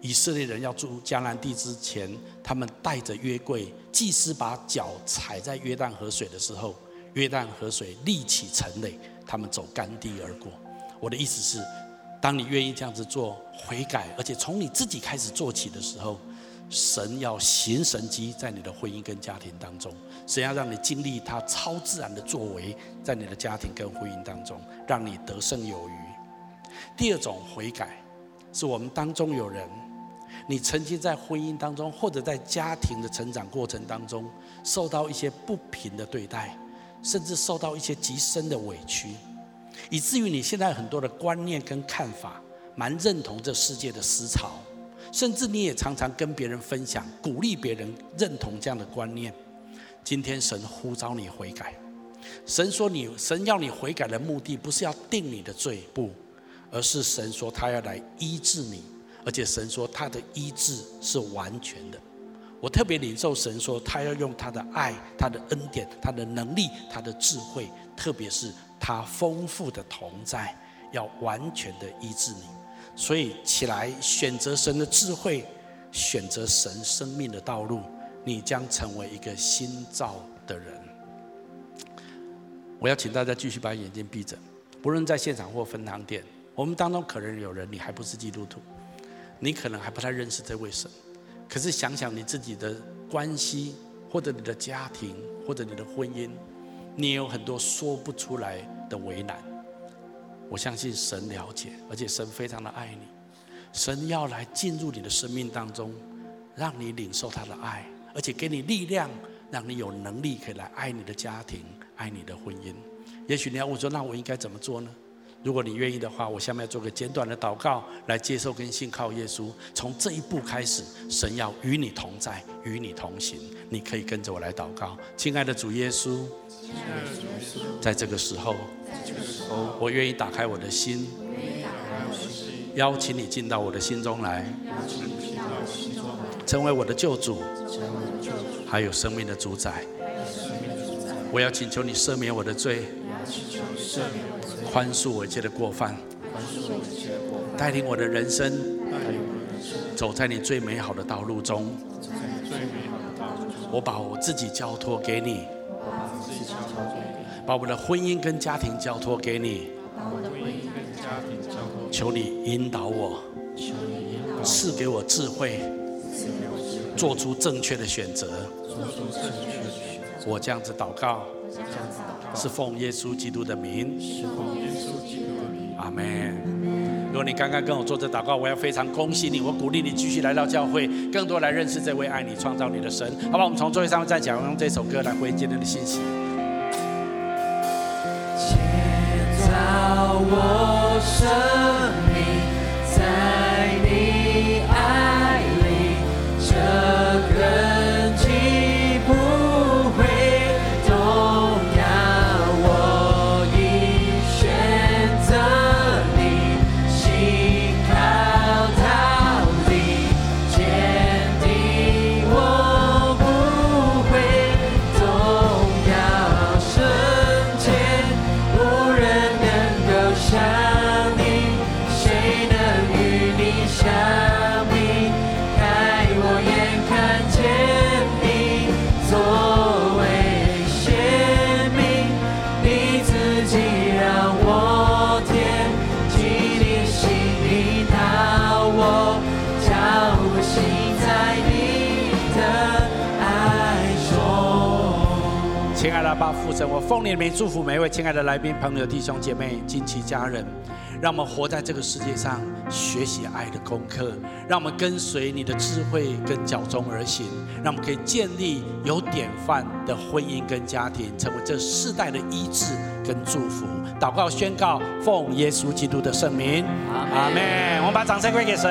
以色列人要住迦南地之前，他们带着约柜，祭司把脚踩在约旦河水的时候。约旦河水立起成垒，他们走干地而过。我的意思是，当你愿意这样子做悔改，而且从你自己开始做起的时候，神要行神迹在你的婚姻跟家庭当中，神要让你经历他超自然的作为，在你的家庭跟婚姻当中，让你得胜有余。第二种悔改，是我们当中有人，你曾经在婚姻当中，或者在家庭的成长过程当中，受到一些不平的对待，甚至受到一些极深的委屈，以至于你现在很多的观念跟看法，蛮认同这世界的思潮，甚至你也常常跟别人分享，鼓励别人认同这样的观念。今天神呼召你悔改。神说你，神要你悔改的目的不是要定你的罪，不，而是神说他要来医治你，而且神说他的医治是完全的。我特别领受神说他要用他的爱、他的恩典、他的能力、他的智慧，特别是他丰富的同在，要完全的医治你。所以起来选择神的智慧，选择神生命的道路，你将成为一个新造的人。我要请大家继续把眼睛闭着，不论在现场或分堂店，我们当中可能有人你还不是基督徒，你可能还不太认识这位神。可是想想你自己的关系，或者你的家庭，或者你的婚姻，你有很多说不出来的为难。我相信神了解，而且神非常的爱你，神要来进入你的生命当中，让你领受他的爱，而且给你力量，让你有能力可以来爱你的家庭。爱你的婚姻，也许你要问说，那我应该怎么做呢？如果你愿意的话，我下面要做个简短的祷告，来接受跟信靠耶稣。从这一步开始，神要与你同在，与你同行。你可以跟着我来祷告，亲爱的主耶稣，亲爱的主耶稣，在这个时候，在这个时候，我愿意打开我的心，邀请你进到我的心中来，成为我的救主，还有生命的主宰。我要请求你赦免我的罪，我要请求赦免宽恕我一切的过犯，带领我的人生，走在你最美好的道路中。我把我自己交托给你，把我的婚姻跟家庭交托给你，把我的婚姻跟家庭交托求你引导我，赐给我智慧，做出正确的选择。我这样子祷告，是奉耶稣基督的名。阿门。如果你刚刚跟我做这祷告，我要非常恭喜你，我鼓励你继续来到教会，更多来认识这位爱你、创造你的神。好吧，我们从座位上面再讲，用这首歌来回应今天的信息。建造我生神，我奉你的名祝福每一位亲爱的来宾、朋友、弟兄姐妹、亲戚家人，让我们活在这个世界上，学习爱的功课，让我们跟随你的智慧跟脚中而行，让我们可以建立有典范的婚姻跟家庭，成为这世代的医治跟祝福。祷告宣告，奉耶稣基督的圣名，阿门。我们把掌声归给神。